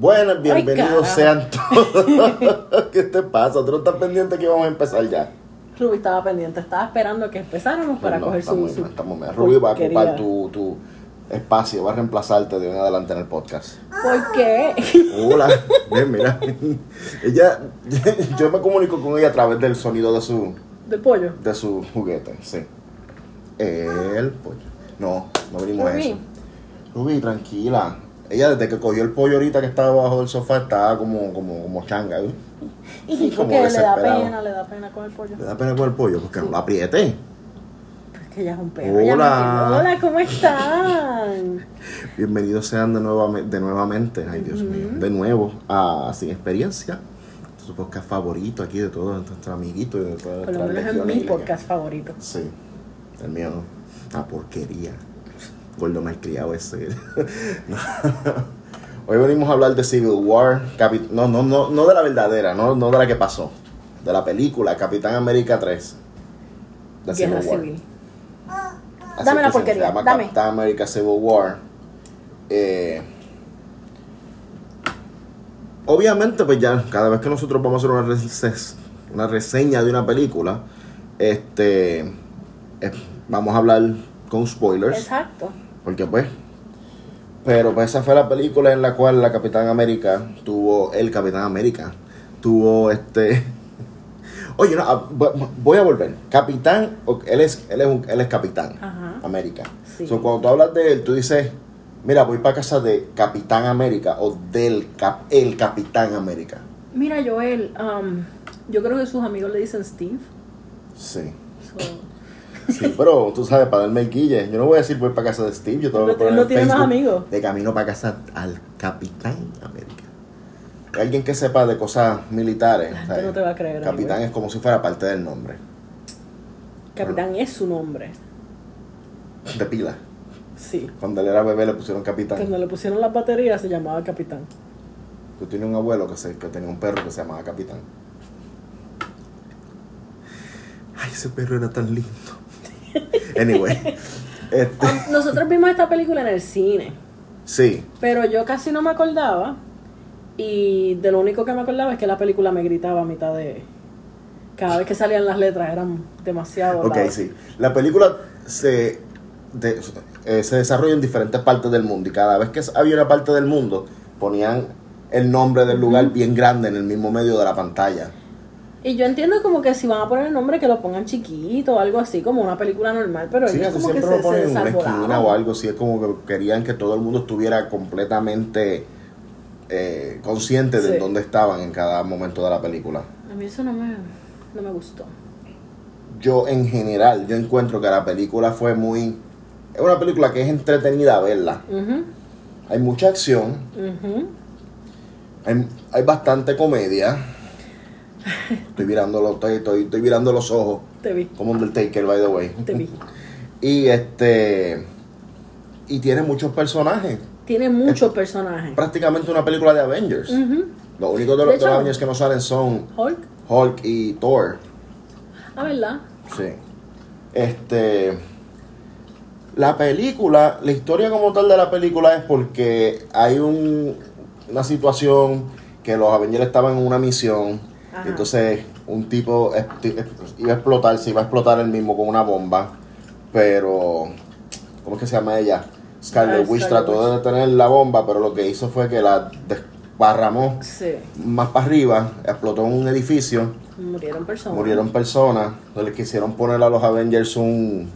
Buenas, bienvenidos sean todos. ¿Qué te pasa? ¿Tú no estás pendiente que vamos a empezar ya? Ruby estaba pendiente, estaba esperando que empezáramos para No, coger estamos su, su estamos bien. Rubí va a ocupar tu, tu espacio, va a reemplazarte de en adelante en el podcast. ¿Por qué? Hola, bien, mira. Ella, yo me comunico con ella a través del sonido de su, ¿De pollo? de su juguete, sí. El pollo. No, no venimos a eso. Rubí, tranquila. Ella desde que cogió el pollo ahorita que estaba abajo del sofá estaba como, como, como changa. ¿eh? Y como porque le da pena, le da pena con el pollo. Le da pena con el pollo porque no lo apriete. Es que ella es un perro. Hola. me. Hola, ¿cómo están? Bienvenidos sean de, nueva, de nuevamente, ay Dios mío, de nuevo a Sin Experiencia. Su podcast favorito aquí de todos nuestros amiguitos y de todas Por lo menos es mi podcast favorito. Sí, el mío no. Una porquería. Gordo malcriado ese. No. Hoy venimos a hablar de Civil War. no, no, no, no de la verdadera, no, no de la que pasó. De la película Capitán América 3. De Guerra Civil War. civil. Así Dame la que se porquería, llama dame. Capitán América Civil War. Eh, obviamente, pues ya, cada vez que nosotros vamos a hacer una, rese- una reseña de una película, este, eh, vamos a hablar con spoilers. Exacto. Porque pues. Pero pues esa fue la película en la cual la Capitán América tuvo. El Capitán América tuvo este. Oye, no, ah, vo- voy a volver. Capitán, él es, él es, un- él es Capitán Ajá. América. Sí. So, cuando tú hablas de él, tú dices, mira, voy para casa de Capitán América o del cap, el Capitán América. Mira, Joel, um, yo creo que sus amigos le dicen Steve. Sí. So, Sí, pero tú sabes, para darme el guille, yo no voy a decir voy para casa de Steve, yo que poner tiene- no en tiene más amigos. De camino para casa al Capitán América. Alguien que sepa de cosas militares. La gente no te va a creer, Capitán amigo. es como si fuera parte del nombre. Capitán es su nombre. De pila. Sí. Cuando él era bebé le pusieron Capitán. Cuando le pusieron las baterías se llamaba Capitán. Yo tenía un abuelo que, se, que tenía un perro que se llamaba Capitán. Ay, ese perro era tan lindo. Anyway. Este, Nosotros vimos esta película en el cine, sí. pero yo casi no me acordaba. Y de lo único que me acordaba es que la película me gritaba a mitad de. Cada vez que salían las letras eran demasiado. Ok, loud. sí. La película se, de- eh, se desarrolla en diferentes partes del mundo y cada vez que había una parte del mundo ponían el nombre del lugar bien grande en el mismo medio de la pantalla. Y yo entiendo como que si van a poner el nombre que lo pongan chiquito o algo así, como una película normal, pero Sí, ellos como que siempre se, lo ponen se en una esquina o algo así. Es como que querían que todo el mundo estuviera completamente eh, consciente de Sí. dónde estaban en cada momento de la película. A mí eso no me, no me gustó. Yo en general, yo encuentro que la película fue muy... Es una película que es entretenida verla. Hay mucha acción, hay, hay bastante comedia. Estoy mirando, los, estoy, estoy, estoy mirando los ojos, Te vi, como Undertaker, by the way. te vi. Y este... Y tiene muchos personajes. Tiene muchos personajes. Prácticamente una película de Avengers. Los únicos de De los, de los Avengers que no salen son Hulk, Hulk y Thor. ah, ¿verdad? Sí. Este. La película, la historia como tal de la película es porque hay un, una situación que los Avengers estaban en una misión. Ajá. Entonces un tipo iba a explotar, se iba a explotar el mismo con una bomba. Pero. ¿Cómo es que se llama ella? Scarlet Ah, Witch trató de detener la bomba, pero lo que hizo fue que la desparramó Sí, más para arriba, explotó un edificio. murieron personas. Murieron personas, le quisieron poner a los Avengers un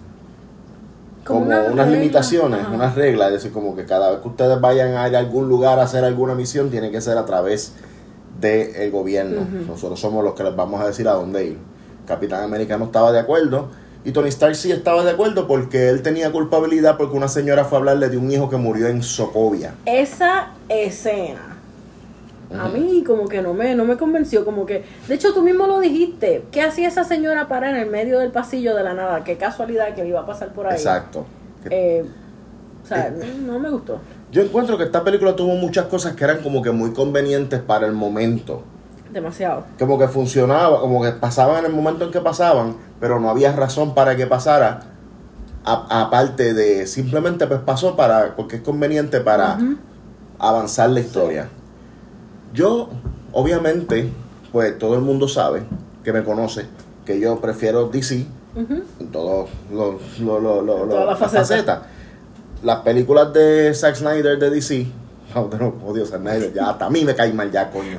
Como como una unas regla, limitaciones, ajá. unas reglas, es decir, como que cada vez que ustedes vayan a ir a algún lugar a hacer alguna misión, tiene que ser a través del gobierno. Nosotros somos los que les vamos a decir a dónde ir. Capitán América no estaba de acuerdo y Tony Stark sí estaba de acuerdo porque él tenía culpabilidad porque una señora fue a hablarle de un hijo que murió en Sokovia. Esa escena. A mí como que no me, no me convenció, como que, de hecho tú mismo lo dijiste, ¿qué hacía esa señora para en el medio del pasillo de la nada? Qué casualidad que le iba a pasar por ahí. Exacto. Eh, o sea, no, no me gustó. Yo encuentro que esta película tuvo muchas cosas que eran como que muy convenientes para el momento. Demasiado. Como que funcionaba, como que pasaban en el momento en que pasaban, pero no había razón para que pasara. Aparte de simplemente pues pasó para, porque es conveniente para avanzar la historia. Yo, obviamente, pues todo el mundo sabe que me conoce que yo prefiero DC Ujú. en todas los lo, lo, lo, lo- Todas las las facetas. Las películas de Zack Snyder de DC, no, no, odio Zack Snyder, ya hasta a mí me cae mal ya, coño.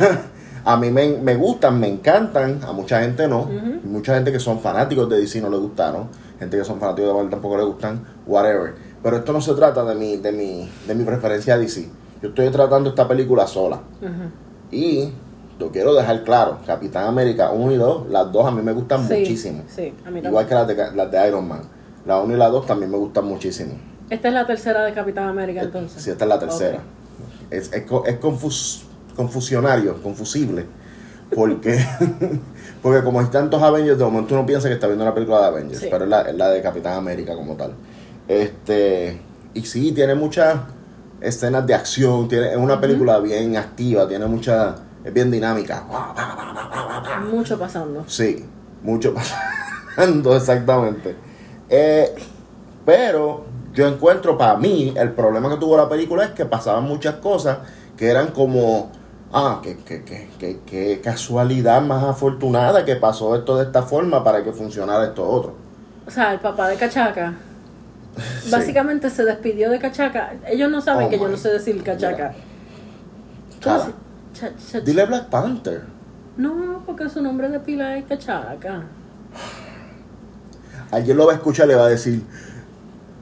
a mí me, me gustan, me encantan, a mucha gente no. Mucha gente que son fanáticos de DC no le gustaron, gente que son fanáticos de Marvel tampoco le gustan, whatever. Pero esto no se trata de mi, de mi, de mi preferencia a DC. Yo estoy tratando esta película sola. Y lo quiero dejar claro, Capitán América 1 y 2, las dos a mí me gustan Sí, muchísimo. Sí, a mí Igual que las de, las de Iron Man. La 1 y la 2 también me gustan muchísimo. Esta es la tercera de Capitán América entonces. Sí, esta es la tercera. Es, es, es confus- confusionario, confusible. Porque, porque como hay tantos Avengers, de momento uno piensa que está viendo una película de Avengers, Sí. pero es la, es la de Capitán América como tal. Este, y sí, tiene muchas escenas de acción, tiene, es una película bien activa, tiene mucha, es bien dinámica. Mucho pasando. Sí, mucho pasando, exactamente. Eh, pero yo encuentro para mí, el problema que tuvo la película es que pasaban muchas cosas que eran como, ah, que, que, que, que, casualidad más afortunada que pasó esto de esta forma para que funcionara esto otro. O sea, el papá de Cachaca Sí. básicamente se despidió de Cachaca. Ellos no saben Oh que yo no sé decir Cachaca. Cara, ¿Cómo se- cha- cha- Dile Black Panther. No, porque su nombre de pila es Cachaca. Alguien lo va a escuchar y le va a decir,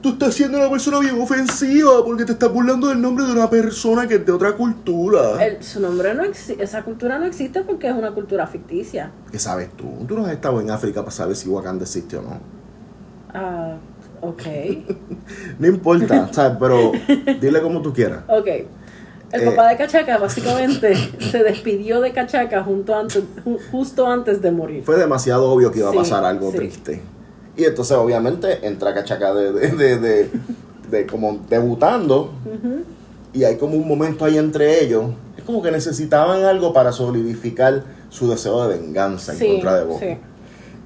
tú estás siendo una persona bien ofensiva porque te estás burlando del nombre de una persona que es de otra cultura. El- su nombre no existe, esa cultura no existe porque es una cultura ficticia. ¿Qué sabes tú? Tú no has estado en África para saber si Wakanda existe o no. Ah, ok. No importa, ¿sabes? Pero dile como tú quieras. Ok. El Eh. papá de Cachaca básicamente se despidió de Cachaca junto antes, ju- justo antes de morir. Fue demasiado obvio que iba a pasar algo sí. triste. Y entonces, obviamente, entra Cachaca de, de, de, de- de como debutando. Y hay como un momento ahí entre ellos. Es como que necesitaban algo para solidificar su deseo de venganza en contra de Bucky. sí.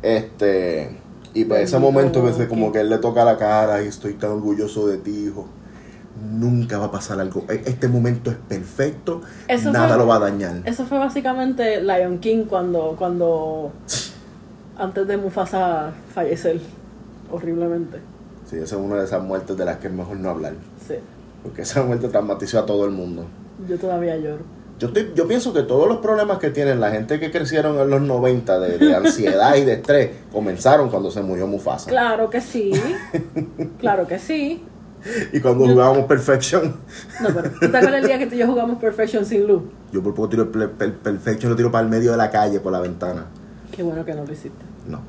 Este. Y pues ese momento, ese Bucky. como que él le toca la cara y estoy tan orgulloso de ti, hijo. Nunca va a pasar algo. E- Este momento es perfecto. Eso nada fue- lo va a dañar. Eso fue básicamente Lion King cuando, cuando antes de Mufasa fallecer horriblemente. Sí, esa es una de esas muertes de las que es mejor no hablar. Sí, Porque esa muerte traumatizó a todo el mundo. yo todavía lloro. Yo, estoy, yo pienso que todos los problemas que tienen la gente que crecieron en los 90 de, de ansiedad y de estrés comenzaron cuando se murió Mufasa. Claro que sí, claro que sí. Y cuando Yo- jugábamos Perfection, No, pero ¿tú te acuerdas el día que tú y yo jugamos Perfection sin luz? yo por poco tiro el Perfection lo tiro para el medio de la calle por la ventana. Qué bueno que no lo hiciste. No.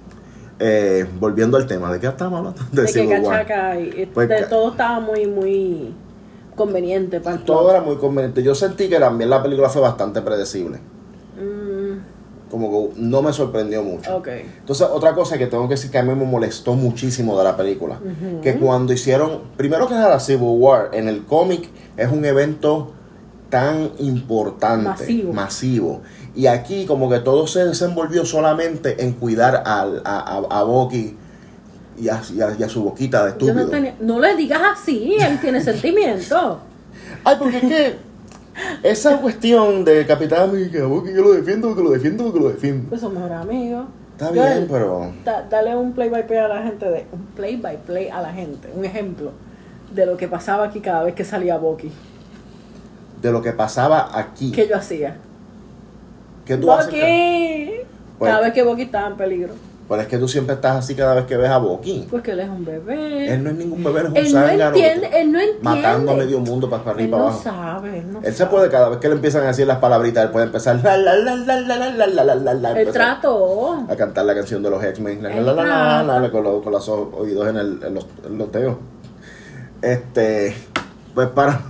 Eh, volviendo al tema, ¿de qué estamos hablando? De, que Civil War. Cachaca y, y Pues de todo estaba muy, muy conveniente para Todo plot. era muy conveniente. Yo sentí que también la película fue bastante predecible. Mm, Como que no me sorprendió mucho. Entonces, otra cosa que tengo que decir que a mí me molestó muchísimo de la película, que cuando hicieron, primero que nada, Civil War en el cómic es un evento tan importante, Masivo. masivo. Y aquí como que todo se desenvolvió solamente en cuidar a, a, a Bucky y a, y a- y a su boquita de estúpido. no, tenía, no le digas así, él tiene sentimiento. Ay, porque es que esa cuestión de Capitán América, Bucky, yo lo defiendo, porque lo defiendo, porque lo defiendo. Pues son mejores amigos. Está Yo- bien, pero... Da- dale un play by play a la gente de un play by play a la gente, un ejemplo de lo que pasaba aquí cada vez que salía Bucky. De lo que pasaba aquí. ¿Qué yo hacía? ¿Qué tú haces? Pues- cada vez que Bucky estaba en peligro. Pero es que tú siempre estás así cada vez que ves a Bucky. Porque él es un bebé. Él no es ningún bebé, él es un Él no entiende, él no entiende. Matando a medio mundo para, arriba y para no abajo. sabe, él no Él se sabe. puede, cada vez que le empiezan a decir las palabritas, él puede empezar la, la, la, la, la, la, la, la, la, la, Él trató. a cantar la canción de los X-Men la, la, la, la, la, la, trata. con, los, con los oídos en, el, en los, en los dedos. Este, pues para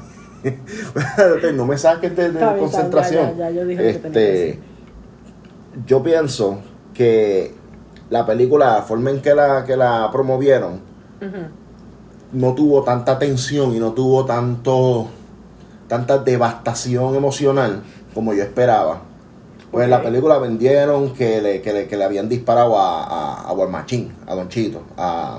no me saques de, de bien, concentración. ya, ya, ya, yo dije lo que tenía que este, yo pienso que la película, la forma en que la, que la promovieron, no tuvo tanta tensión y no tuvo tanto tanta devastación emocional como yo esperaba. Pues en la película vendieron que le, que le, que le habían disparado a, a, a War Machine, a Don Chito, a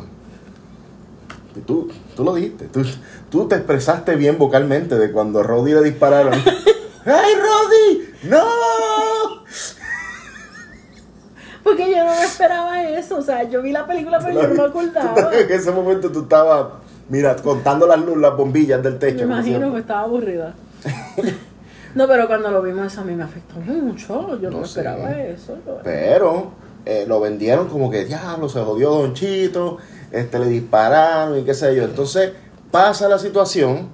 Y tú, tú lo dijiste. Tú, tú te expresaste bien vocalmente de cuando a Roddy le dispararon. ¡Ay, Roddy! ¡No! Porque yo no me esperaba eso. O sea, yo vi la película, pero yo no me acordaba. En ese momento tú estabas, mira, contando las las bombillas del Me techo. como imagino que estaba aburrida. No, pero cuando lo vimos eso a mí me afectó mucho. Yo no, No me sé. esperaba eso. Pero eh, lo vendieron como que, diablo, se jodió Don Chito, este, le dispararon y qué sé yo. Entonces pasa la situación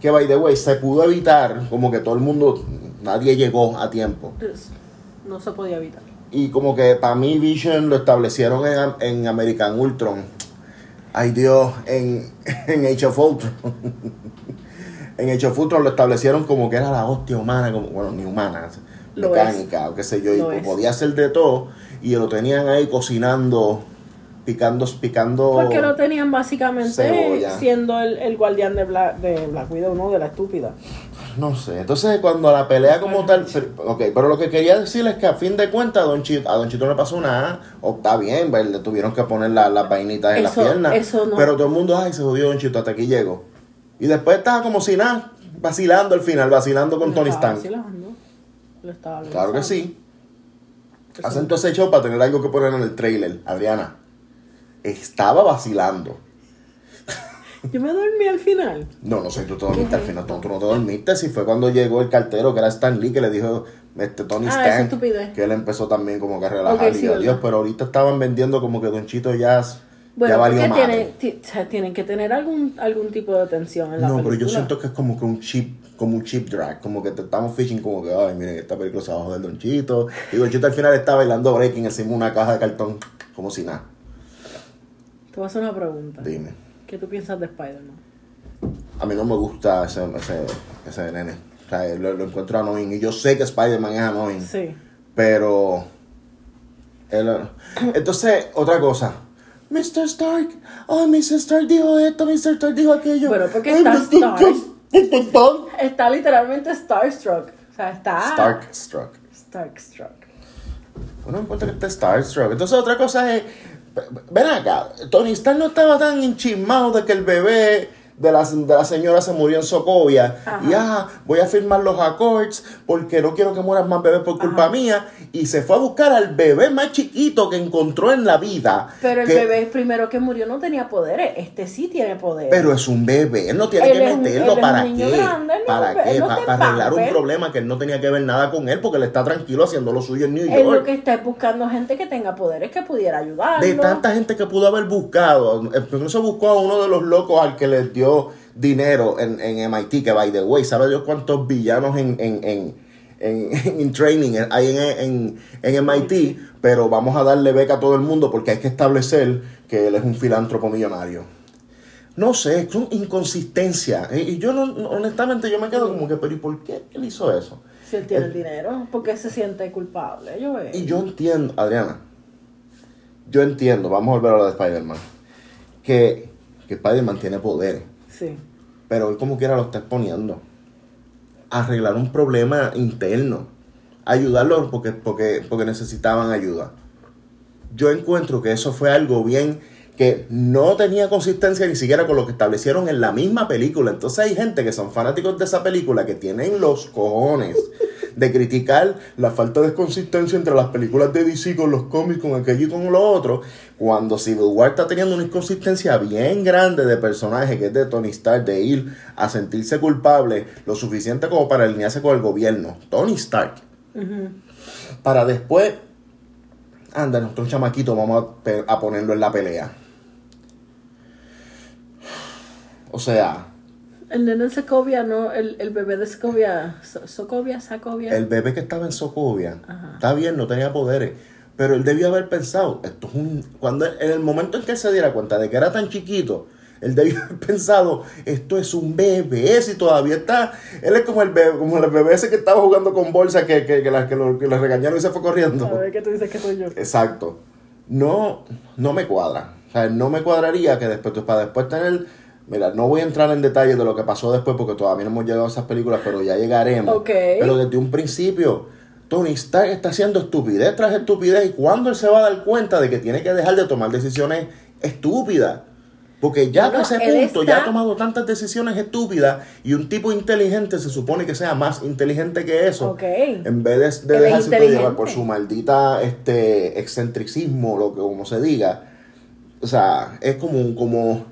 que, by the way, se pudo evitar, como que todo el mundo, nadie llegó a tiempo. Pues, No se podía evitar. Y como que para mí Vision lo establecieron en, en American Ultron. Ay Dios, en, en Age of Ultron. en Age of Ultron lo establecieron como que era la hostia humana, como, bueno, ni humana, Lo mecánica o qué sé yo. Y Lo pues es. podía hacer de todo. Y lo tenían ahí cocinando, picando, picando. Porque lo tenían básicamente Cebolla. siendo el, el guardián de Black, de Black Widow, no de la estúpida. No sé. Entonces, cuando la pelea como tal. pero- Ok, pero lo que quería decir es que a fin de cuentas a Don Chito, a Don Chito no le pasó nada. O está bien, ¿ver? le tuvieron que poner la- las vainitas en las piernas. eso no. Pero todo el mundo, ay, se jodió Don Chito, hasta aquí llego. Y después estaba como si nada, vacilando al final, vacilando con Tony Stark. vacilando. Lo estaba Claro que sí. Hacen todo ese show para tener algo que poner en el trailer. Adriana, estaba vacilando. Yo me dormí al final. No, no sé, tú te dormiste al final, tú, tú no te dormiste. Si fue cuando llegó el cartero, que era Stan Lee, que le dijo este Tony Ah, Stan, estupidez. que él empezó también como que a relajar Ok, sí, y adiós, pero ahorita estaban vendiendo como que Don Chito ya, Bueno, ya valió madre. tienen, ti- o sea, tienen que tener algún, algún tipo de tensión en la No, película. pero yo siento que es como que un chip, como un chip drag, como que te estamos fishing como que, ay, miren, esta película se va a joder Don Chito. Y Don Chito al final está bailando breaking encima de una caja de cartón, como si nada. Te voy a hacer una pregunta. Dime. ¿Qué tú piensas de Spider-Man? A mí no me gusta ese, ese, ese nene. O sea, lo, lo encuentro annoying. Y yo sé que Spider-Man es annoying. Sí. Pero. él- entonces, otra cosa. Mr. Stark. Oh, Mr. Stark dijo esto, Mr. Stark dijo aquello. Bueno, porque está. Stark. Está literalmente Starstruck. O sea, está... Starstruck. Starstruck. Uno encuentra que está Starstruck. Entonces, otra cosa es. Ven acá. Tony Stark no estaba tan enchismado de que el bebé de la, de la señora se murió en Socovia. Ajá. Y ah, voy a firmar los accords porque no quiero que mueran más bebés por culpa Ajá. mía. Y se fue a buscar al bebé más chiquito que encontró en la vida. Pero el que- bebé primero que murió no tenía poderes. Este sí tiene poderes. Pero es un bebé, él no tiene Él que es meterlo él es un para niño qué. grande, ¿Para qué? no arreglar un problema que él no tenía que ver nada con él porque él está tranquilo haciendo lo suyo en New Él lo York. que está es buscando gente que tenga poderes que pudiera ayudarlo. De tanta gente que pudo haber buscado, eh, incluso buscó a uno de los locos al que les dio dinero en, en MIT, que by the way, ¿sabe Dios cuántos villanos en, en, en, en, en training hay en, en, en MIT? Pero vamos a darle beca a todo el mundo porque hay que establecer que él es un filántropo millonario. No sé, es una inconsistencia. Y yo no, honestamente yo me quedo como que, pero ¿y por qué él hizo eso? Si él tiene Eh, el dinero, porque se siente culpable. Yo. Y yo entiendo, Adriana, yo entiendo, vamos a volver a lo de Spider-Man, que, que Spider-Man tiene poderes, Sí. pero él como quiera lo está exponiendo. Arreglar un problema interno, ayudarlo porque, porque, porque necesitaban ayuda. Yo encuentro que eso fue algo bien que no tenía consistencia ni siquiera con lo que establecieron en la misma película. Entonces hay gente que son fanáticos de esa película que tienen los cojones de criticar la falta de consistencia entre las películas de DC con los cómics, con aquello y con lo otro, cuando Civil War está teniendo una inconsistencia bien grande de personaje que es de Tony Stark, de ir a sentirse culpable lo suficiente como para alinearse con el gobierno. Tony Stark. Para después, anda, nuestro chamaquito, vamos a, a ponerlo en la pelea. O sea, El nene de Sokovia, no, el, el bebé de Sokovia, So- Sokovia, Sacovia. el bebé que estaba en Sokovia, Ajá. está bien, no tenía poderes, pero él debió haber pensado, esto es un, cuando en el momento en que él se diera cuenta de que era tan chiquito, él debió haber pensado, esto es un bebé, si todavía está, él es como el bebé, como el bebé ese que estaba jugando con bolsa que, que, que, la- que lo, que le regañaron y se fue corriendo. A ver qué tú dices que soy yo. Exacto. No, no me cuadra. O sea, no me cuadraría que después, para después tener. Mira, no voy a entrar en detalles de lo que pasó después porque todavía no hemos llegado a esas películas, pero ya llegaremos. Pero desde un principio, Tony Stark está haciendo estupidez tras estupidez. ¿Y cuándo él se va a dar cuenta de que tiene que dejar de tomar decisiones estúpidas? Porque ya No, a ese punto ya ha tomado tantas decisiones estúpidas y un tipo inteligente se supone que sea más inteligente que eso. En vez de, de dejarse llevar por su maldita este excentricismo, lo que como se diga. O sea, es como un- como,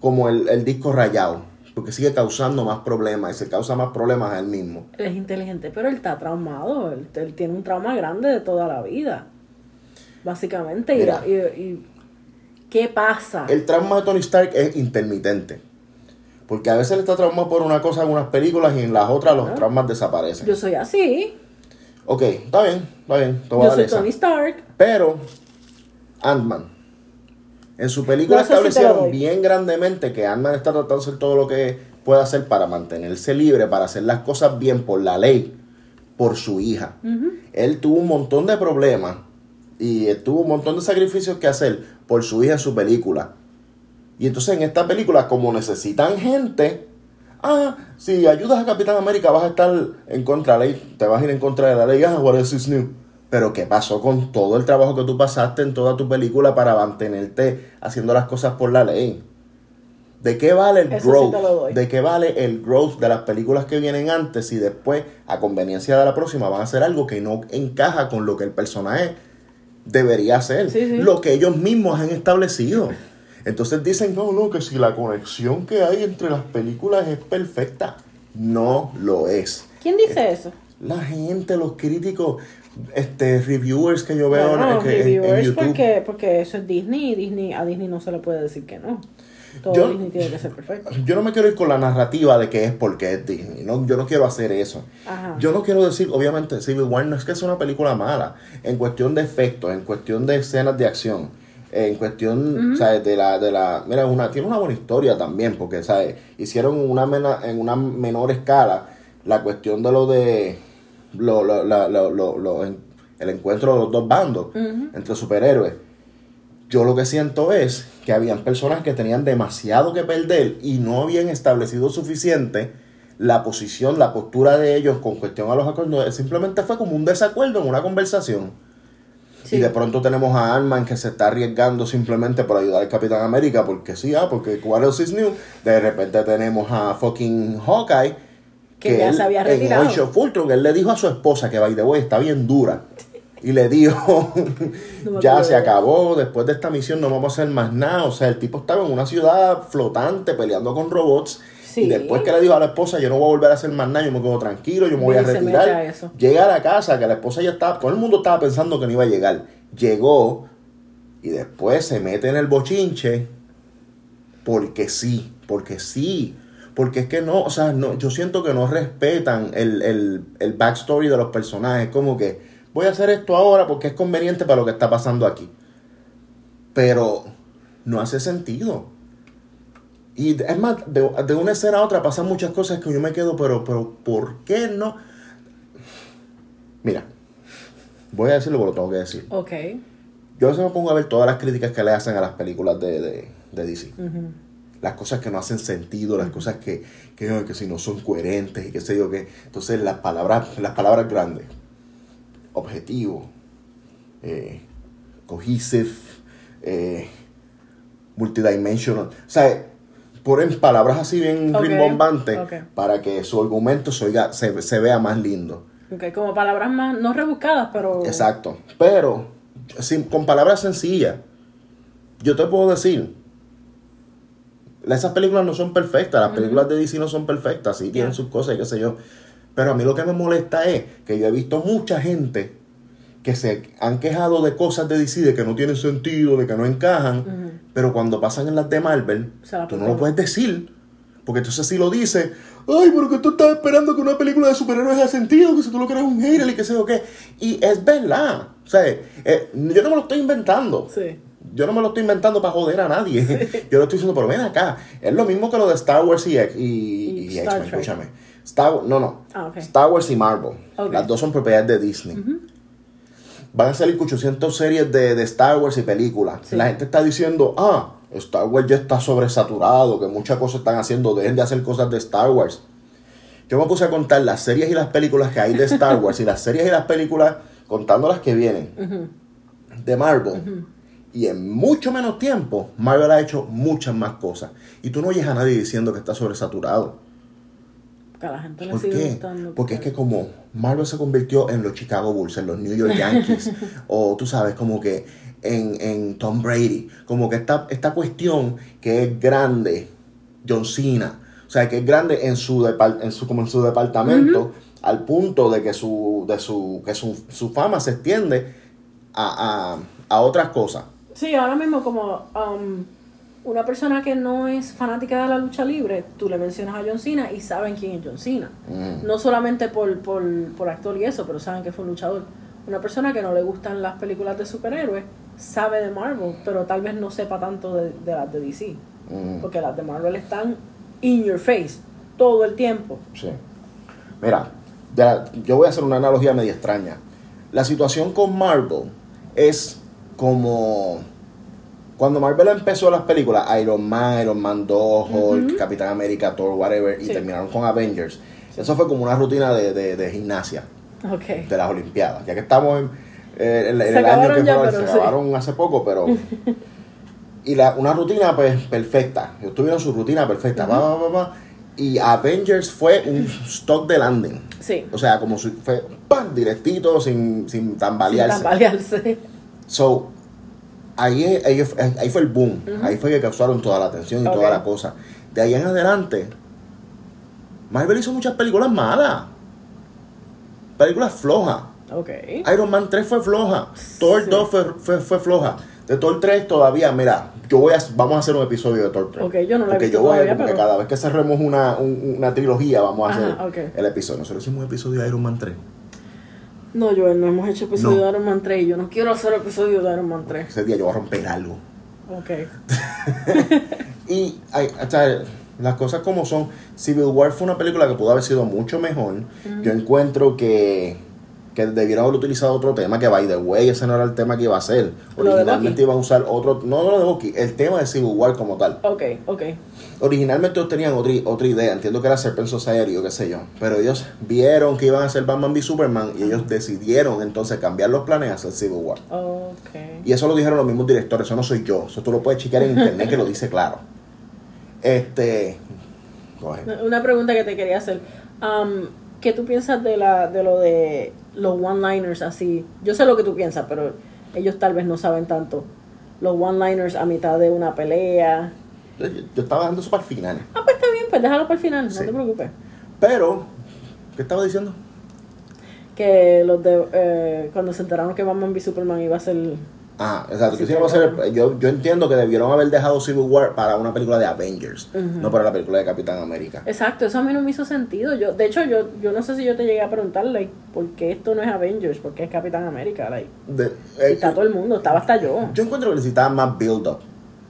como el, el disco rayado. Porque sigue causando más problemas y se causa más problemas a él mismo. Él es inteligente, pero él está traumado. Él, él tiene un trauma grande de toda la vida. Básicamente. Mira. Y, y- ¿Qué pasa? El trauma de Tony Stark es intermitente. Porque a veces él está traumado por una cosa en unas películas y en las otras los Ah. traumas desaparecen. Yo soy así. Ok, está bien, está bien. Yo soy esa. Tony Stark. Pero, Ant-Man. En su película No, establecieron bien grandemente que Ant-Man está tratando de hacer todo lo que puede hacer para mantenerse libre, para hacer las cosas bien por la ley, por su hija. Él tuvo un montón de problemas y tuvo un montón de sacrificios que hacer por su hija en su película. Y entonces en esta película, como necesitan gente, ah, si ayudas a Capitán América vas a estar en contra de la ley, te vas a ir en contra de la ley, ah, what is this new? Pero ¿qué pasó con todo el trabajo que tú pasaste en toda tu película para mantenerte haciendo las cosas por la ley? ¿De qué vale el Eso growth? ¿De qué vale el growth de las películas que vienen antes y después, a conveniencia de la próxima, van a hacer algo que no encaja con lo que el personaje debería hacer? Sí, sí. Lo que ellos mismos han establecido. Entonces dicen, no, no, que si la conexión que hay entre las películas es perfecta. No lo es. ¿Quién dice eso? La gente, los críticos, este, reviewers que yo veo Bueno, en, que- en- en reviewers YouTube. porque, porque eso es Disney y Disney, a Disney no se le puede decir que no. Todo Yo- Disney tiene que ser perfecto. Yo no me quiero ir con la narrativa de que es porque es Disney. No, yo no quiero hacer eso. Ajá. Yo no quiero decir, obviamente, Civil War no es que es una película mala. En cuestión de efectos, en cuestión de escenas de acción, en cuestión, ¿sabes? De la, de la, mira, una, tiene una buena historia también, porque, ¿sabes? Hicieron una mena- en una menor escala la cuestión de lo de, lo, lo- la- lo- lo- lo- en- el encuentro de los dos bandos entre superhéroes. Yo lo que siento es que habían personas que tenían demasiado que perder y no habían establecido suficiente la posición, la postura de ellos con cuestión a los acuerdos. Simplemente fue como un desacuerdo en una conversación. Sí. Y de pronto tenemos a Ant-Man que se está arriesgando simplemente por ayudar al Capitán América, porque sí, ah, porque else is new. De repente tenemos a fucking Hawkeye. Que ya se había En retirado. Age of Ultron, él le dijo a su esposa que by the way está bien dura. Y le dijo, No ya se acabó, después de esta misión no vamos a hacer más nada. O sea, el tipo estaba en una ciudad flotante peleando con robots. Sí. Y después que le dijo a la esposa, yo no voy a volver a hacer más nada, yo me quedo tranquilo, yo me voy a retirar. Llega a la casa, que la esposa ya estaba, todo el mundo estaba pensando que no iba a llegar. Llegó y después se mete en el bochinche porque sí, porque sí. Porque es que no, o sea, no, yo siento que no respetan el, el, el backstory de los personajes. Como que voy a hacer esto ahora porque es conveniente para lo que está pasando aquí. Pero no hace sentido. Y es más, de, de una escena a otra pasan muchas cosas que yo me quedo, pero, pero, ¿por qué no? Mira, voy a decirlo porque lo tengo que decir. Ok. Yo a veces me pongo a ver todas las críticas que le hacen a las películas de, de, de DC. Ujú. Las cosas que no hacen sentido, las cosas que, que, que si no son coherentes y qué sé yo qué. Entonces las palabras, las palabras grandes. Objetivo. Eh, cohesive. Eh, multidimensional. O sea, ponen palabras así bien Ok, rimbombantes para que su argumento se, oiga- se, se vea más lindo. Ok, como palabras más, no rebuscadas, pero... Exacto. Pero, sin- con palabras sencillas, yo te puedo decir, esas películas no son perfectas, las películas de DC no son perfectas, sí tienen sus cosas y qué sé yo. Pero a mí lo que me molesta es que yo he visto mucha gente que se han quejado de cosas de DC, de que no tienen sentido, de que no encajan, pero cuando pasan en las de Marvel, tú no lo puedes decir. Porque entonces si lo dices, ay, pero que tú estás esperando que una película de superhéroes haga sentido, que si tú lo crees un hater y que sé yo qué. Y es verdad. O sea, eh, yo no me lo estoy inventando. Sí. Yo no me lo estoy inventando para joder a nadie. Yo lo estoy diciendo, pero ven acá. Es lo mismo que lo de Star Wars y, y, Y X-Men, escúchame. Star, no, no. Ah. Star Wars y Marvel. Las dos son propiedades de Disney. Van a salir 800 series de, de Star Wars y películas. Sí. La gente está diciendo, ah, Star Wars ya está sobresaturado, que muchas cosas están haciendo, dejen de hacer cosas de Star Wars. Yo me puse a contar las series y las películas que hay de Star Wars y las series y las películas, contando las que vienen de Marvel. Y en mucho menos tiempo, Marvel ha hecho muchas más cosas. Y tú no oyes a nadie diciendo que está sobresaturado. Que a la gente le ¿Por sigue qué? gustando. Porque es que como Marvel se convirtió en los Chicago Bulls, en los New York Yankees, o tú sabes, como que en, en Tom Brady, como que esta, esta cuestión que es grande, John Cena, o sea, que es grande en su, en su, como en su departamento, al punto de que su, de su, que su, su fama se extiende a, a, a otras cosas. Sí, ahora mismo como um, una persona que no es fanática de la lucha libre, tú le mencionas a John Cena y saben quién es John Cena. Mm. No solamente por, por, por actor y eso, pero saben que fue un luchador. Una persona que no le gustan las películas de superhéroes sabe de Marvel, pero tal vez no sepa tanto de, de las de DC. Mm. Porque las de Marvel están in your face todo el tiempo. Sí. Mira, ya- yo voy a hacer una analogía media extraña. La situación con Marvel es como cuando Marvel empezó las películas, Iron Man, Iron Man 2, Hulk, Capitán América, Thor, whatever, y terminaron con Avengers. Eso fue como una rutina de, de- de gimnasia Ok. de las Olimpiadas. Ya que estamos en, eh, en- en Se el año que ya, fue, se sí. acabaron hace poco, pero... y la, una rutina pues perfecta. Ellos tuvieron su rutina perfecta. pa, pa, pa, pa, y Avengers fue un stock de landing. Sí. O sea, como si fue ¡pam! directito, sin, sin tambalearse. Sin tambalearse. So, ahí, es- ahí, fue el boom. Ahí fue que causaron toda la atención y toda la cosa. De ahí en adelante, Marvel hizo muchas películas malas. Películas flojas. Iron Man 3 fue floja. Thor Sí. 2 fue, fue, fue floja. De Thor 3 todavía, mira, yo voy a, vamos a hacer un episodio de Thor 3. Ok, yo no la he Porque visto yo voy a, todavía, porque pero- cada vez que cerremos una, un- una trilogía, vamos a hacer el episodio. Nosotros hicimos un episodio de Iron Man 3. No, Joel, no hemos hecho episodio No. de Iron Man 3 y yo no quiero hacer episodio de Iron Man 3. Ese día yo voy a romper algo. Ok. Y hay, sea, las cosas como son. Civil War fue una película que pudo haber sido mucho mejor. Yo encuentro que, que debieron haber utilizado otro tema, que by the way, ese no era el tema que iba a de Originalmente iban a usar otro, no lo de Bucky, el tema de Civil War como tal. Ok, ok. Originalmente ellos tenían otra, otra idea, entiendo que era Serpent Society o qué sé yo, pero ellos vieron que iban a hacer Batman v Superman y ellos decidieron entonces cambiar los planes a hacer Civil War. Ok. Y eso lo dijeron los mismos directores, eso no soy yo, eso tú lo puedes chequear en internet que lo dice claro. Este. coge. Una pregunta que te quería hacer. Um, ¿Qué tú piensas de, la, de lo de los one-liners así? Yo sé lo que tú piensas, pero ellos tal vez no saben tanto. Los one-liners a mitad de una pelea. Yo, yo estaba dando eso para el final. Ah, pues está bien, pues déjalo para el final, Sí. no te preocupes. Pero, ¿qué estaba diciendo? Que los de. eh, cuando se enteraron que Batman v Superman iba a ser. Ah, exacto. Sí, claro. ser- yo, yo entiendo que debieron haber dejado Civil War para una película de Avengers, no para la película de Capitán América. Exacto, eso a mí no me hizo sentido. Yo, de hecho, yo, yo no sé si yo te llegué a preguntar, like, ¿por qué esto no es Avengers? ¿Por qué es Capitán América? Like, De- eh, está todo el mundo, estaba hasta yo. yo encuentro que necesitaban más build-up.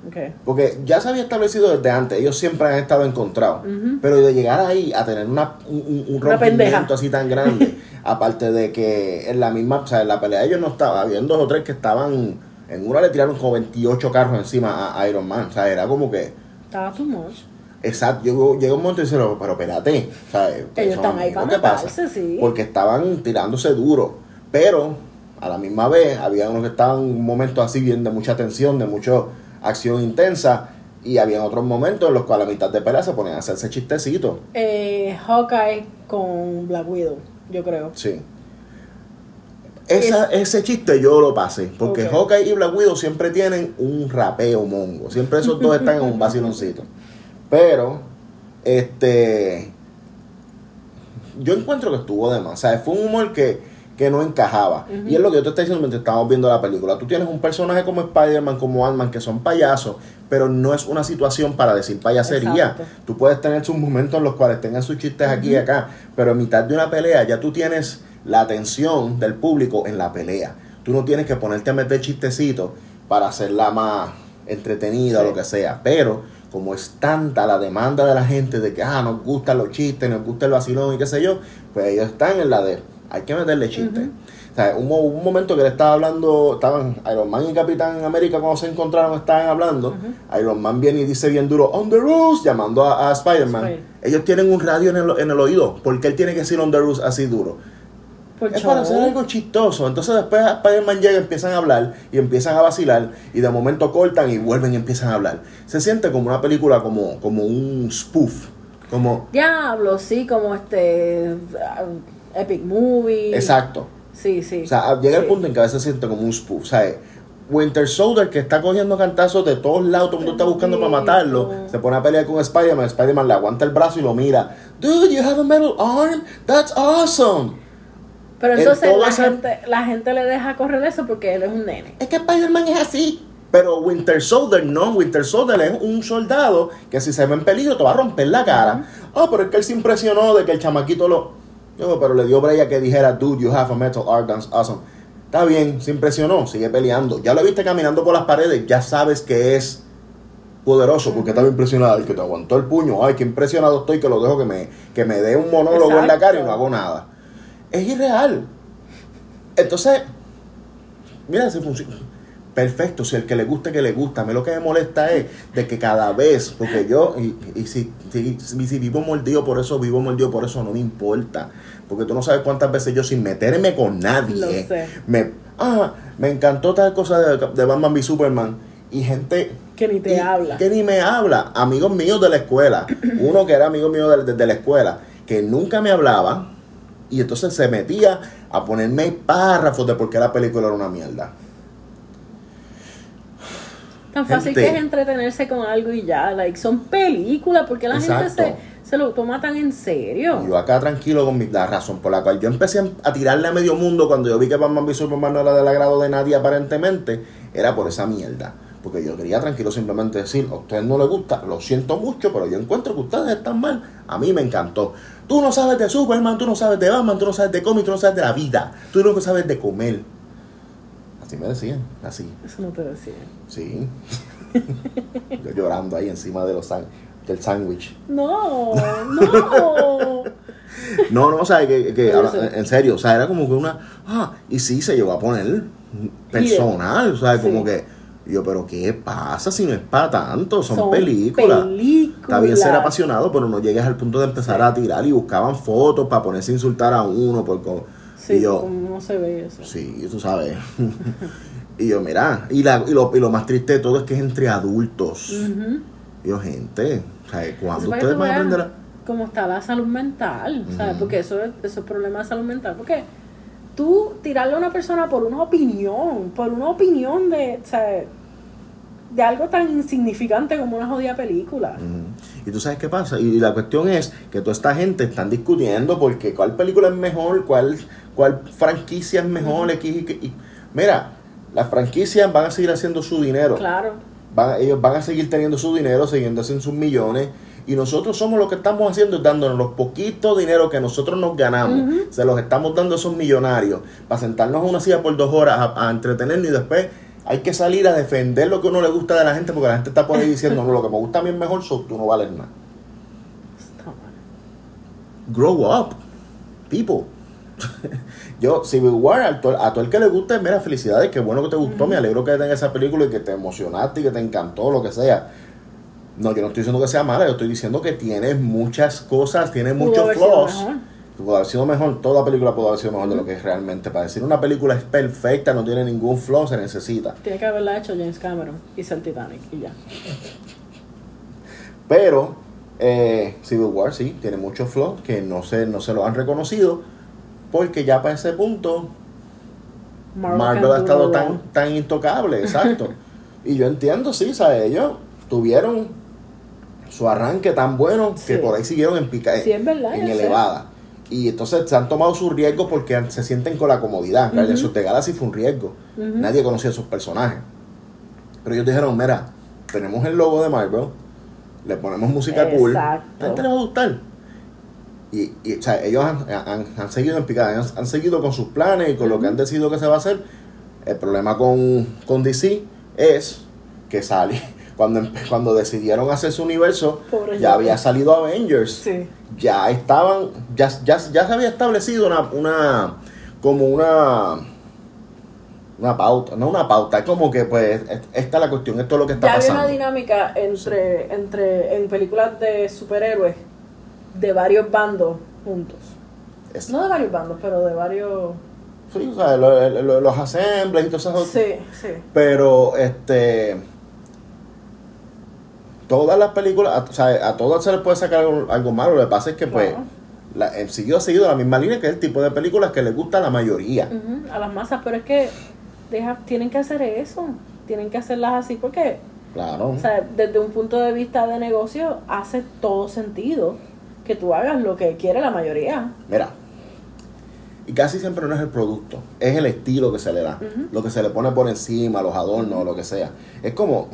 Okay. Porque ya se había establecido desde antes, ellos siempre han estado encontrados. Pero de llegar ahí a tener una, un, un- rompimiento así tan grande, aparte de que en la misma, o sea, en la pelea ellos no estaban, habían dos o tres que estaban, en una le tiraron como 28 carros encima a Iron Man, o sea, era como que, Estaba too much. exacto, llegó un momento y dijeron, pero espérate, o sea, ustedes son están ahí para matarse, sí. Porque estaban tirándose duro, pero a la misma vez había unos que estaban en un momento así bien de mucha tensión, de mucha acción intensa, y había otros momentos en los cuales a mitad de pelea se ponían a hacerse chistecitos. Eh, Hawkeye con Black Widow, yo creo. Sí. Esa, ese chiste yo lo pasé, porque Ok. Hawkeye y Black Widow siempre tienen un rapeo mongo. Siempre esos dos están en un vaciloncito. Pero, este. Yo encuentro que estuvo de más. O sea, fue un humor que, que no encajaba. Y es lo que yo te estoy diciendo mientras estamos viendo la película. Tú tienes un personaje como Spider-Man, como Ant-Man, que son payasos, pero no es una situación para decir payasería. Exacto. Tú puedes tener sus momentos en los cuales tengan sus chistes aquí y acá, pero en mitad de una pelea ya tú tienes la atención del público en la pelea. Tú no tienes que ponerte a meter chistecitos para hacerla más entretenida o lo que sea. Pero como es tanta la demanda de la gente de que ah, nos gustan los chistes, nos gusta el vacilón y qué sé yo, pues ellos están en la de hay que meterle chistes. O sea, un, un momento que le estaba hablando, estaban Iron Man y Capitán América cuando se encontraron, estaban hablando. Iron Man viene y dice bien duro, on the roof, llamando a, a Spider-Man. Spider. Ellos tienen un radio en el, en el oído. ¿Por qué él tiene que decir on the roof así duro? Por es para hacer algo chistoso. Entonces después Spider-Man llega, empiezan a hablar y empiezan a vacilar y de momento cortan y vuelven y empiezan a hablar. Se siente como una película, como, como un spoof. Como, Diablo, sí, como este. Epic Movie. exacto. Sí, sí. O sea, llega el punto en que a veces se siente como un spoof. O sea, Winter Soldier que está cogiendo cantazos de todos lados, todo el mundo está buscando para matarlo. Se pone a pelear con Spider-Man. Spider-Man le aguanta el brazo y lo mira. Dude, you have a metal arm? That's awesome. Pero en entonces toda la esa- gente, la gente le deja correr eso porque él es un nene. Es que Spider-Man es así. Pero Winter Soldier no, Winter Soldier es un soldado que si se ve en peligro te va a romper la cara. Ah, pero es que él se impresionó de que el chamaquito lo... Yo, pero le dio break que dijera, dude, you have a metal arm, that's awesome. Está bien, se impresionó, sigue peleando. Ya lo viste caminando por las paredes, ya sabes que es poderoso porque estaba impresionado. El que te aguantó el puño, ay, qué impresionado estoy que lo dejo que me, que me dé un monólogo en la cara y no hago nada. Es irreal. Entonces, mira si funciona. Perfecto, si el que le guste, que le gusta. A mí lo que me molesta es de que cada vez, porque yo, y, y si, si, si- vivo mordido por eso, vivo mordido por eso, no me importa. Porque tú no sabes cuántas veces yo sin meterme con nadie, sé. me, ah, me encantó tal cosa de, de Batman v Superman. Y gente Que ni te y- habla. Que ni me habla. Amigos míos de la escuela. Uno que era amigo mío de, de la escuela, que nunca me hablaba. Y entonces se metía a ponerme párrafos de por qué la película era una mierda. Tan fácil Gente. que es entretenerse con algo y ya. Like, son películas porque la gente se, se lo toma tan en serio. Yo acá tranquilo con mi, la razón por la cual yo empecé a tirarle a medio mundo cuando yo vi que Batman v Superman no era del agrado de nadie aparentemente, era por esa mierda. Porque yo quería tranquilo simplemente decir, a ustedes no les gusta, lo siento mucho, pero yo encuentro que ustedes están mal. A mí me encantó. Tú no sabes de Superman, tú no sabes de Batman, tú no sabes de cómics, tú no sabes de la vida. Tú lo que sabes de comer. Así me decían, así. Eso no te decía. Sí. yo llorando ahí encima de los san- del sándwich. No, no. No, no, o sea, que, que ahora, en serio, o sea, era como que una. Ah, y sí, se llegó a poner personal, o sea, Sí. como que. Yo, pero ¿qué pasa si no es para tanto? Son, Son películas. películas. Está bien ser apasionado, pero no llegues al punto de empezar a tirar y buscaban fotos para ponerse a insultar a uno. Por, Sí, y yo, no se ve eso. sí, tú sabes. y yo, mira, y, la, y, lo, y lo más triste de todo es que es entre adultos. Ujú. Y yo, gente, o sea, Eso ¿cuándo para que ustedes van a aprender a.? cómo está la salud mental, ¿sabes? Ujú. Porque eso es, eso es problema de salud mental. Porque tú tirarle a una persona por una opinión, por una opinión de, ¿sabes? de algo tan insignificante como una jodida película. Ujú. Y tú sabes qué pasa. Y la cuestión es que toda esta gente están discutiendo porque cuál película es mejor, cuál, cuál franquicia es mejor. X, y, y- mira, las franquicias van a seguir haciendo su dinero. Claro. Van- ellos van a seguir teniendo su dinero, siguiendo haciendo sus millones. Y nosotros somos lo que estamos haciendo, es dándonos los poquitos dinero que nosotros nos ganamos. Se los estamos dando a esos millonarios para sentarnos en una silla por dos horas a, a entretenernos y después hay que salir a defender lo que uno le gusta de la gente porque la gente está por ahí diciendo, no, lo que me gusta a mí es mejor, so, tú no vales nada. Grow up, people. Yo, Civil War, a todo, a todo el que le guste, mira, felicidades, qué bueno que te gustó, me alegro que tengas esa película y que te emocionaste y que te encantó, lo que sea. No, yo no estoy diciendo que sea mala, yo estoy diciendo que tiene muchas cosas, tiene muchos flaws. Pudo haber sido mejor, toda película pudo haber sido mejor de lo que es realmente. Para decir una película es perfecta, no tiene ningún flaw, se necesita. Tiene que haberla hecho James Cameron. Hizo el Titanic y ya. Pero eh, Civil War sí, tiene muchos flaws que no se, no se lo han reconocido porque ya para ese punto Marvel, ha do estado tan, tan intocable, exacto. y yo entiendo, sí, ¿sabes? Ellos tuvieron su arranque tan bueno que por ahí siguieron en pica, Sí, es verdad, en sé. Y entonces se han tomado sus riesgos porque se sienten con la comodidad. Guardians Ujú. of the Galaxy fue un riesgo. Nadie conocía a esos personajes. Pero ellos dijeron, mira, tenemos el logo de Marvel, le ponemos música cool, a la gente le va a gustar. Y, y, o sea, ellos han, han- han seguido en picada, han, han seguido con sus planes y con lo que han decidido que se va a hacer. El problema con, con DC es que sale, cuando, cuando decidieron hacer su universo, Pobre ya había salido Avengers Sí. Ya estaban, ya, ya, ya se había establecido una, una como una una pauta, no una pauta, es como que pues es- esta es la cuestión, esto es lo que está Ya había pasando. una dinámica entre, entre en películas de superhéroes de varios bandos juntos. Es- No de varios bandos, pero de varios... sí, o sea, lo- lo- los assembles y todas esas otras- Sí, sí. Pero, este. Todas las películas, a, o sea, a todas se les puede sacar algo, algo malo. Lo que pasa es que, pues, Claro. la, el seguido ha seguido la misma línea que es el tipo de películas que le gusta a la mayoría. A las masas, pero es que deja, tienen que hacer eso, tienen que hacerlas así porque, Claro. o sea, desde un punto de vista de negocio hace todo sentido que tú hagas lo que quiere la mayoría. Mira. Y casi siempre no es el producto, es el estilo que se le da. Lo que se le pone por encima, los adornos, lo que sea. Es como.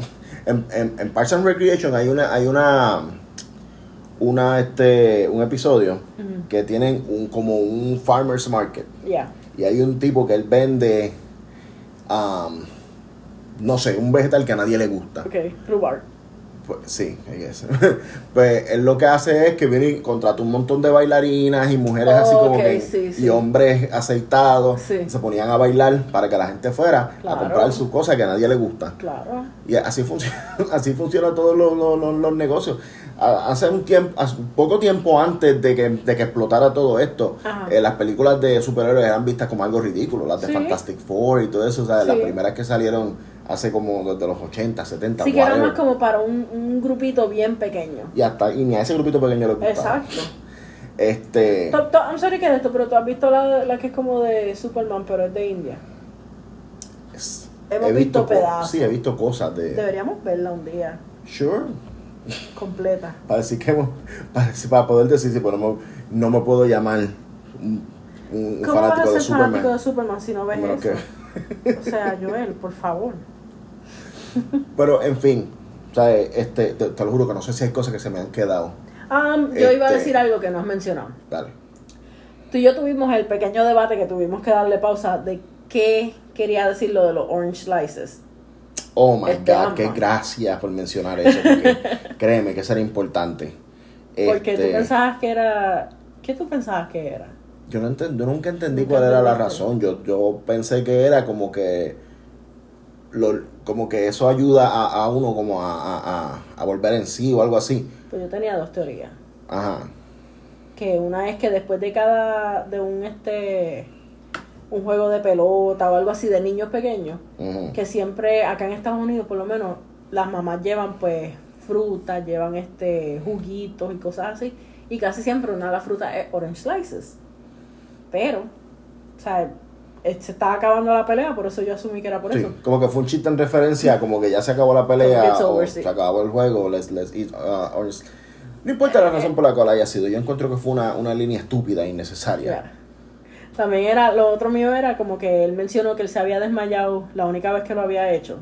En, en, en Parks and Recreation hay una. Hay una una este un episodio que tienen un como un farmers market y hay un tipo que él vende am, no sé un vegetal que a nadie le gusta ok, rhubarb. Pues sí pues él lo que hace es que viene y contrata un montón de bailarinas y mujeres así como Ok, que sí, sí. y hombres aceitados Sí. se ponían a bailar para que la gente fuera Claro. a comprar sus cosas que a nadie le gusta Claro. y así funciona así funciona todos los, los- los- negocios hace un tiempo hace poco tiempo antes de que, de que explotara todo esto eh, las películas de superhéroes eran vistas como algo ridículo las de. Fantastic Four y todo eso o sea, las primeras que salieron hace como desde los 80 70 Sí que era más como para un, un grupito bien pequeño. y hasta y ni a ese grupito pequeño le gustaba Exacto. este To- to- I'm sorry que es esto, pero tú has visto la, la que es como de Superman, pero es de India. es- Hemos he visto co- pedazos. sí he visto cosas de Deberíamos verla un día, sure completa. para decir que para, para poder decir si podemos no me puedo llamar un, un ¿Cómo vas a fanático ser de Superman fanático de Superman si no ves Bueno, eso? O sea, Joel, por favor. Pero, en fin, sea, este, te, te lo juro que no sé si hay cosas que se me han quedado. Um, yo iba a Este- decir algo que no has mencionado. Dale. Tú y yo tuvimos el pequeño debate que tuvimos que darle pausa de qué quería decir lo de los orange slices. Oh my Este God, qué gracias por mencionar eso, porque créeme que eso era importante. Porque tú Este, pensabas que era... ¿Qué tú pensabas que era? yo, no enten- yo nunca entendí cuál era la razón. Yo, yo pensé que era como que lo, como que eso ayuda a, a uno como a, a, a- volver en sí o algo así. Pues yo tenía dos teorías. Ajá. que una es que después de cada de un este un juego de pelota o algo así de niños pequeños que siempre acá en Estados Unidos por lo menos las mamás llevan pues frutas llevan este juguitos y cosas así y casi siempre una de las frutas es orange slices pero o sea se estaba acabando la pelea por eso yo asumí que era por Sí, eso como que fue un chiste en referencia, como que ya se acabó la pelea, over, o sí. se acabó el juego, let's, let's eat, uh, orange. No importa la razón por la cual haya sido, yo encuentro que fue una, una línea estúpida e innecesaria. Ya. También era, lo otro mío era como que él mencionó que él se había desmayado la única vez que lo había hecho.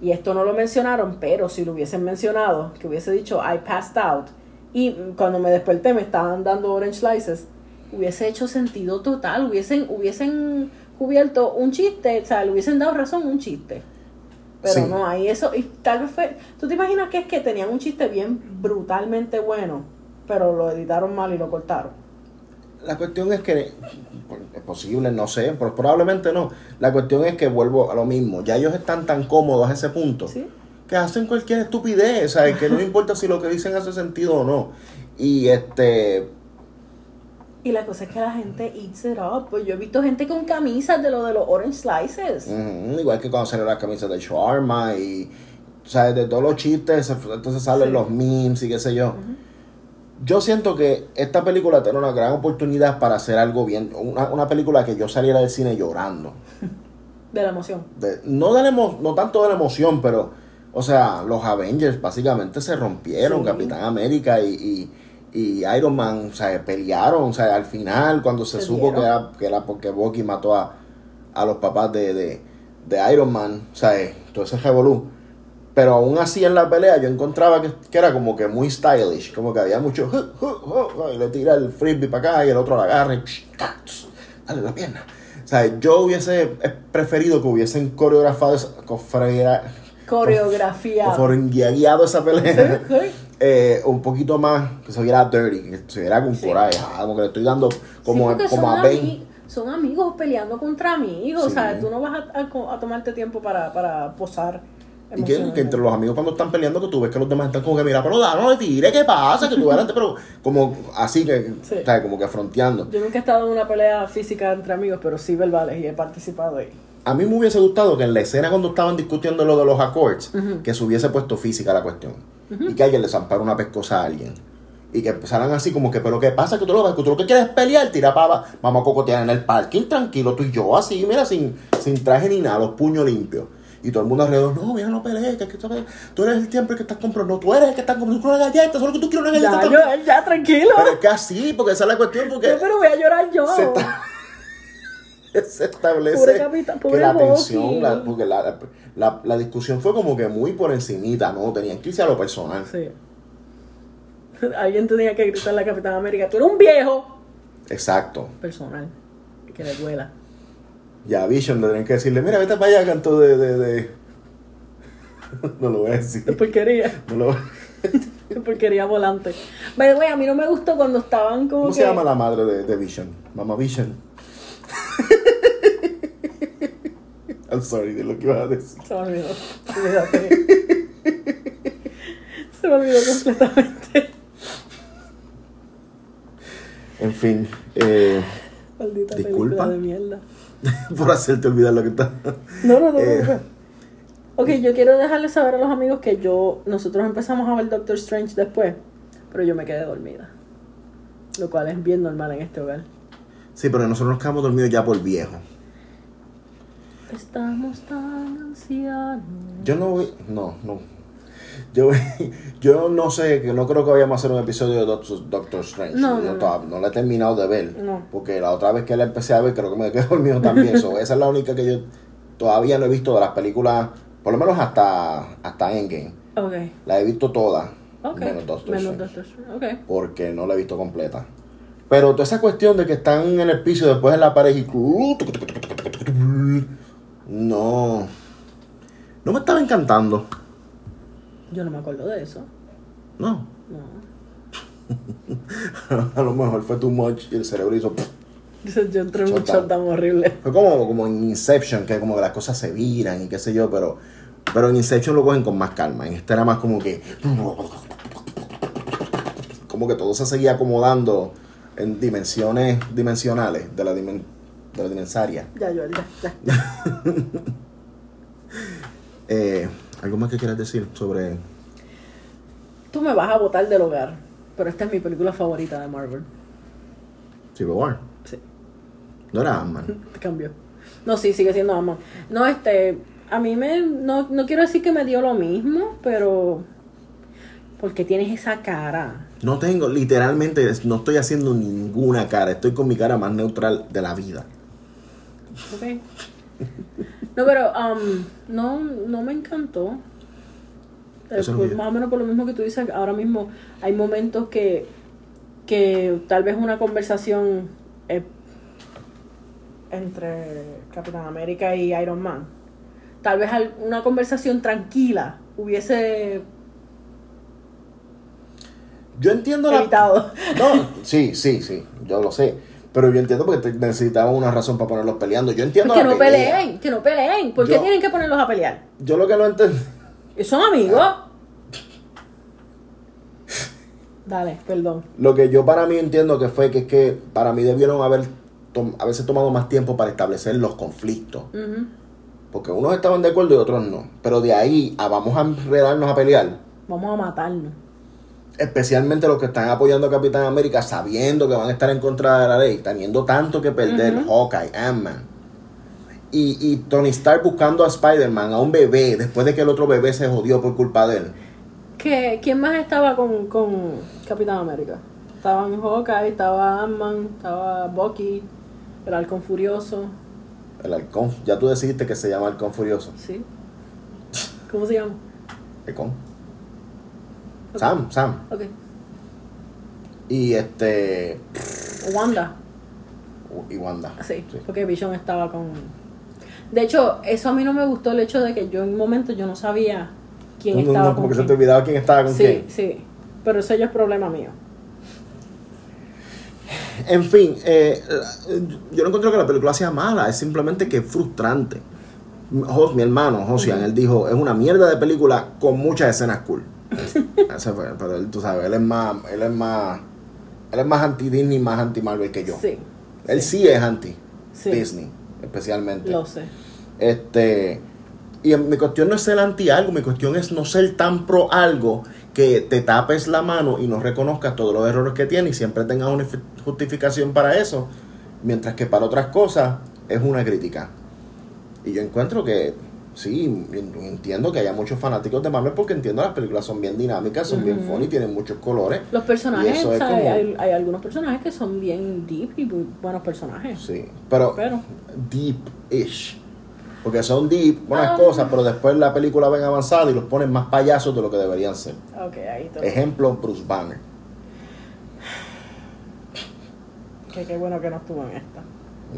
Y esto no lo mencionaron, pero si lo hubiesen mencionado, que hubiese dicho I passed out, y cuando me desperté me estaban dando orange slices, hubiese hecho sentido total, hubiesen, hubiesen cubierto un chiste, o sea, le hubiesen dado razón un chiste. Pero Sí. no, ahí eso, y tal vez fue, ¿tú te imaginas que es que tenían un chiste bien brutalmente bueno, pero lo editaron mal y lo cortaron? La cuestión es que, es posible, no sé, pero probablemente no. La cuestión es que vuelvo a lo mismo, ya ellos están tan cómodos a ese punto ¿Sí? que hacen cualquier estupidez, ¿sabes? Que no importa si lo que dicen hace sentido o no. Y este, Y la cosa es que la gente eats it up. Pues yo he visto gente con camisas de lo de los orange slices. Ujú, Igual que cuando salió la camisa de Shawarma y, ¿sabes? De todos los chistes, entonces salen Sí. los memes y qué sé yo. Yo siento que esta película tiene una gran oportunidad para hacer algo bien. Una, una película que yo saliera del cine llorando. De la emoción. De- no, de la emo- no tanto de la emoción, pero, o sea, los Avengers básicamente se rompieron. Sí. Capitán América y, y, y Iron Man, o sea, pelearon. O sea, al final, cuando se, Se supo que era, que era porque Bucky mató a, a los papás de, de, de Iron Man, o sea, eh, todo ese revolú. Pero aún así en la pelea yo encontraba que, que era como que muy stylish, como que había mucho, y le tira el frisbee para acá y el otro la agarra y psh, tss, dale la pierna. O sea, yo hubiese preferido que hubiesen coreografado esa, Coreografía. guiado esa pelea Sí, sí. Eh, un poquito más, que se viera dirty, que se viera con coraje, ah, como que le estoy dando como, Sí, porque como a Ben. son amigos peleando contra amigos. Sí. O sea, tú no vas a, a a tomarte tiempo para, para posar Y que, que entre los amigos cuando están peleando que tú ves que los demás están como que mira, pero da, no le tire, ¿qué pasa? Que tú adelante, pero como así que. Como que fronteando. Yo nunca he estado en una pelea física entre amigos, pero sí verbales y he participado ahí. A mí me hubiese gustado que en la escena cuando estaban discutiendo lo de los accords, que se hubiese puesto física la cuestión. Y que alguien le zampara una pescosa a alguien. Y que empezaran así como que, pero ¿qué pasa? Que tú lo, que tú lo que quieres es pelear, tira para vamos a cocotear en el parking, tranquilo, tú y yo, así, mira, sin, sin traje ni nada, los puños limpios. Y todo el mundo alrededor, no, mira, no pelees, que, es que tú, eres el siempre que estás comprando, no, tú eres el que estás comprando una galleta, solo que tú quieres una galleta. Ya. Joel, ya, tranquilo. Pero es que así, porque esa es la cuestión, porque No, pero voy a llorar yo. se, está- se establece Pobre que la tensión, la- porque la, la, la discusión fue como que muy por encimita, ¿no? Tenían que irse a lo personal. Sí. Alguien tenía que gritar a la Capitán América, tú eres un viejo. Exacto. Personal. Que le duela. Ya a Vision le tenían que decirle, mira, vete para allá, canto de... de, de- no lo voy a decir. Es porquería. No lo- porquería volante. By the way, a mí no me gustó cuando estaban como ¿Cómo que... se llama la madre de, de Vision? Mamá Vision. I'm sorry de lo que ibas a decir. Se me olvidó. Se me olvidó completamente. En fin, eh, Maldita Disculpa. película de mierda. por hacerte olvidar lo que está... No, no, no. Eh. no. Ok, yo quiero dejarles saber a los amigos que yo, nosotros empezamos a ver Doctor Strange después, pero yo me quedé dormida. Lo cual es bien normal en este hogar. Sí, pero nosotros nos quedamos dormidos ya por viejo. Estamos tan ancianos. Yo no voy. No, no. Yo, yo no sé, que no creo que vayamos a hacer un episodio de Doctor, Doctor Strange. No, yo no, no. no lo he terminado de ver. No. Porque la otra vez que la empecé a ver, creo que me quedé dormido también. So, esa es la única que yo todavía no he visto de las películas, por lo menos hasta, hasta Endgame. Ok. La he visto todas. Ok. Menos Doctor Menos Strange. Doctor Strange. Ok. Porque no la he visto completa. Pero toda esa cuestión de que están en el piso después en la pared y. No. No me estaba encantando. Yo no me acuerdo de eso. No. No. A lo mejor fue too much y el cerebro hizo. Yo entré en un Shutdown. shutdown horrible. Fue como, como en Inception, que como que las cosas se viran y qué sé yo, pero. Pero en Inception lo cogen con más calma. En este era más como que. Como que todo se seguía acomodando en dimensiones dimensionales de la, dimen, de la dimensaria. Ya, yo, ya, ya. Eh, ¿Algo más que quieras decir sobre Tú me vas a botar del hogar, pero esta es mi película favorita de Marvel. Civil War? Sí. No era Ant-Man. Cambió. No, sí, sigue siendo Ant-Man. No, este, a mí me, no, no quiero decir que me dio lo mismo, pero, porque tienes esa cara. No tengo, literalmente, no estoy haciendo ninguna cara. Estoy con mi cara más neutral de la vida. Ok. No, pero, um, no, no me encantó. Eso por- más o menos por lo mismo que tú dices, ahora mismo hay momentos que, que tal vez una conversación eh, entre Capitán América y Iron Man, tal vez una conversación tranquila hubiese Yo entiendo la... No, sí, sí, sí, yo lo sé. Pero yo entiendo porque necesitaban una razón para ponerlos peleando. Yo entiendo que la no pelea. peleen, que no peleen. ¿Por qué tienen que ponerlos a pelear? Yo lo que no entiendo... ¿Y son amigos? Dale, perdón. Lo que yo para mí entiendo que fue que es que para mí debieron haber tom- haberse tomado más tiempo para establecer los conflictos. Porque unos estaban de acuerdo y otros no. Pero de ahí a vamos a enredarnos a pelear. Vamos a matarnos. Especialmente los que están apoyando a Capitán América sabiendo que van a estar en contra de la ley, teniendo tanto que perder. Hawkeye, Ant-Man. Y, y Tony Stark buscando a Spider-Man, a un bebé, después de que el otro bebé se jodió por culpa de él. ¿Qué, ¿Quién más estaba con, con Capitán América? Estaban Hawkeye, estaba Ant-Man, estaba Bucky, el Halcón Furioso. El halcón, ya tú decidiste que se llama Halcón Furioso. ¿Sí? ¿Cómo se llama? Halcón. Ok. Sam, Sam. Ok. Y este. Wanda. Y Wanda. Sí, Sí. porque Vision estaba con... De hecho, eso a mí no me gustó, el hecho de que yo en un momento yo no sabía quién No, no, estaba no, con como que se te olvidaba quién estaba con Sí, quién. sí. Pero eso ya es problema mío. En fin, eh, yo no encuentro que la película sea mala, es simplemente que es frustrante. Jos- mi hermano, Josian, él dijo, es una mierda de película con muchas escenas cool. Ese fue, pero él, tú sabes, él es más, él es más, él es más anti Disney, más anti Marvel que yo. Sí, Él sí es anti sí. Disney, especialmente. Lo sé. Este, y mi cuestión no es ser anti algo, mi cuestión es no ser tan pro algo que te tapes la mano y no reconozcas todos los errores que tiene y siempre tengas una fi- justificación para eso, mientras que para otras cosas es una crítica. Y yo encuentro que sí, en- entiendo que haya muchos fanáticos de Marvel porque entiendo las películas son bien dinámicas, son bien Ujú. funny, tienen muchos colores. Los personajes, como- hay, hay algunos personajes que son bien deep y muy buenos personajes. Sí, pero, Pero, deep-ish. Porque son deep, buenas Ah. cosas, pero después la película ven avanzada y los ponen más payasos de lo que deberían ser. ok, ahí. Ejemplo, Bruce Banner. Que qué bueno que no estuvo en esta.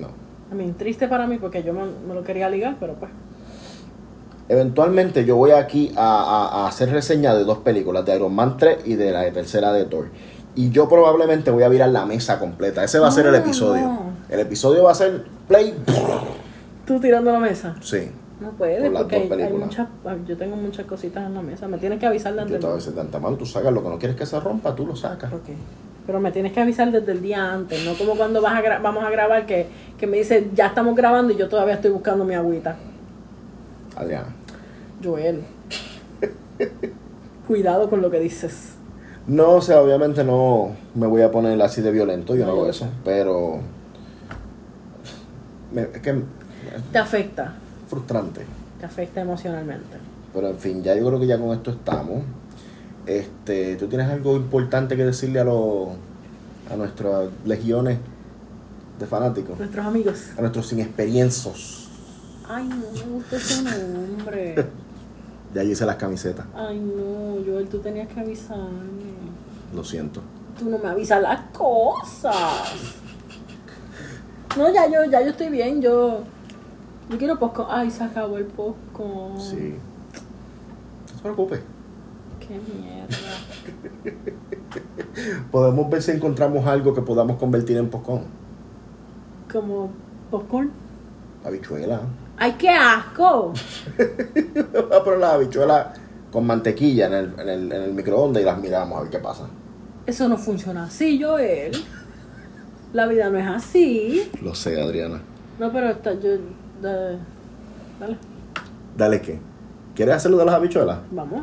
No. A mí, triste para mí porque yo me, me lo quería ligar, pero pues. Eventualmente yo voy aquí a, a- a hacer reseña de dos películas, de Iron Man 3 y de la tercera de Thor. Y yo probablemente voy a virar la mesa completa. Ese va a ser el episodio. no. El episodio va a ser play. ¿Tú tirando la mesa? Sí. No puedes, porque hay, muchas. Yo tengo muchas cositas en la mesa. Me tienes que avisar de Yo te de antemano, tú sacas lo que no quieres que se rompa, tú lo sacas. Ok. Pero me tienes que avisar desde el día antes, no como cuando vas a vamos a grabar que, que me dice ya estamos grabando y yo todavía estoy buscando mi agüita. Adriana. Joel. Cuidado con lo que dices. No, o sea, obviamente no me voy a poner así de violento, yo No, hago eso, pero me- es que es Te afecta, frustrante. te afecta emocionalmente. Pero en fin, ya yo creo que ya con esto estamos. Este, ¿tú tienes algo importante que decirle a los a nuestras legiones de fanáticos? Nuestros amigos. A nuestros inexperiencios. Ay, no me gusta ese nombre. Ya hice las camisetas, Ay, no, Joel, tú tenías que avisarme. lo siento. Tú no me avisas las cosas. No, ya yo, ya yo estoy bien, yo. Yo quiero posco. Ay, se acabó el posco. Sí. No se preocupe. Qué mierda. Podemos ver si encontramos algo que podamos convertir en poscón. Como popcorn. Habichuela. ¡Ay, qué asco! Voy a poner las habichuelas con mantequilla en el, en, el, en el microondas y las miramos a ver qué pasa. Eso no funciona así, Joel. La vida no es así. Lo sé, Adriana. No, pero está, yo. da- dale, Dale, ¿qué? ¿Quieres hacerlo de las habichuelas? vamos.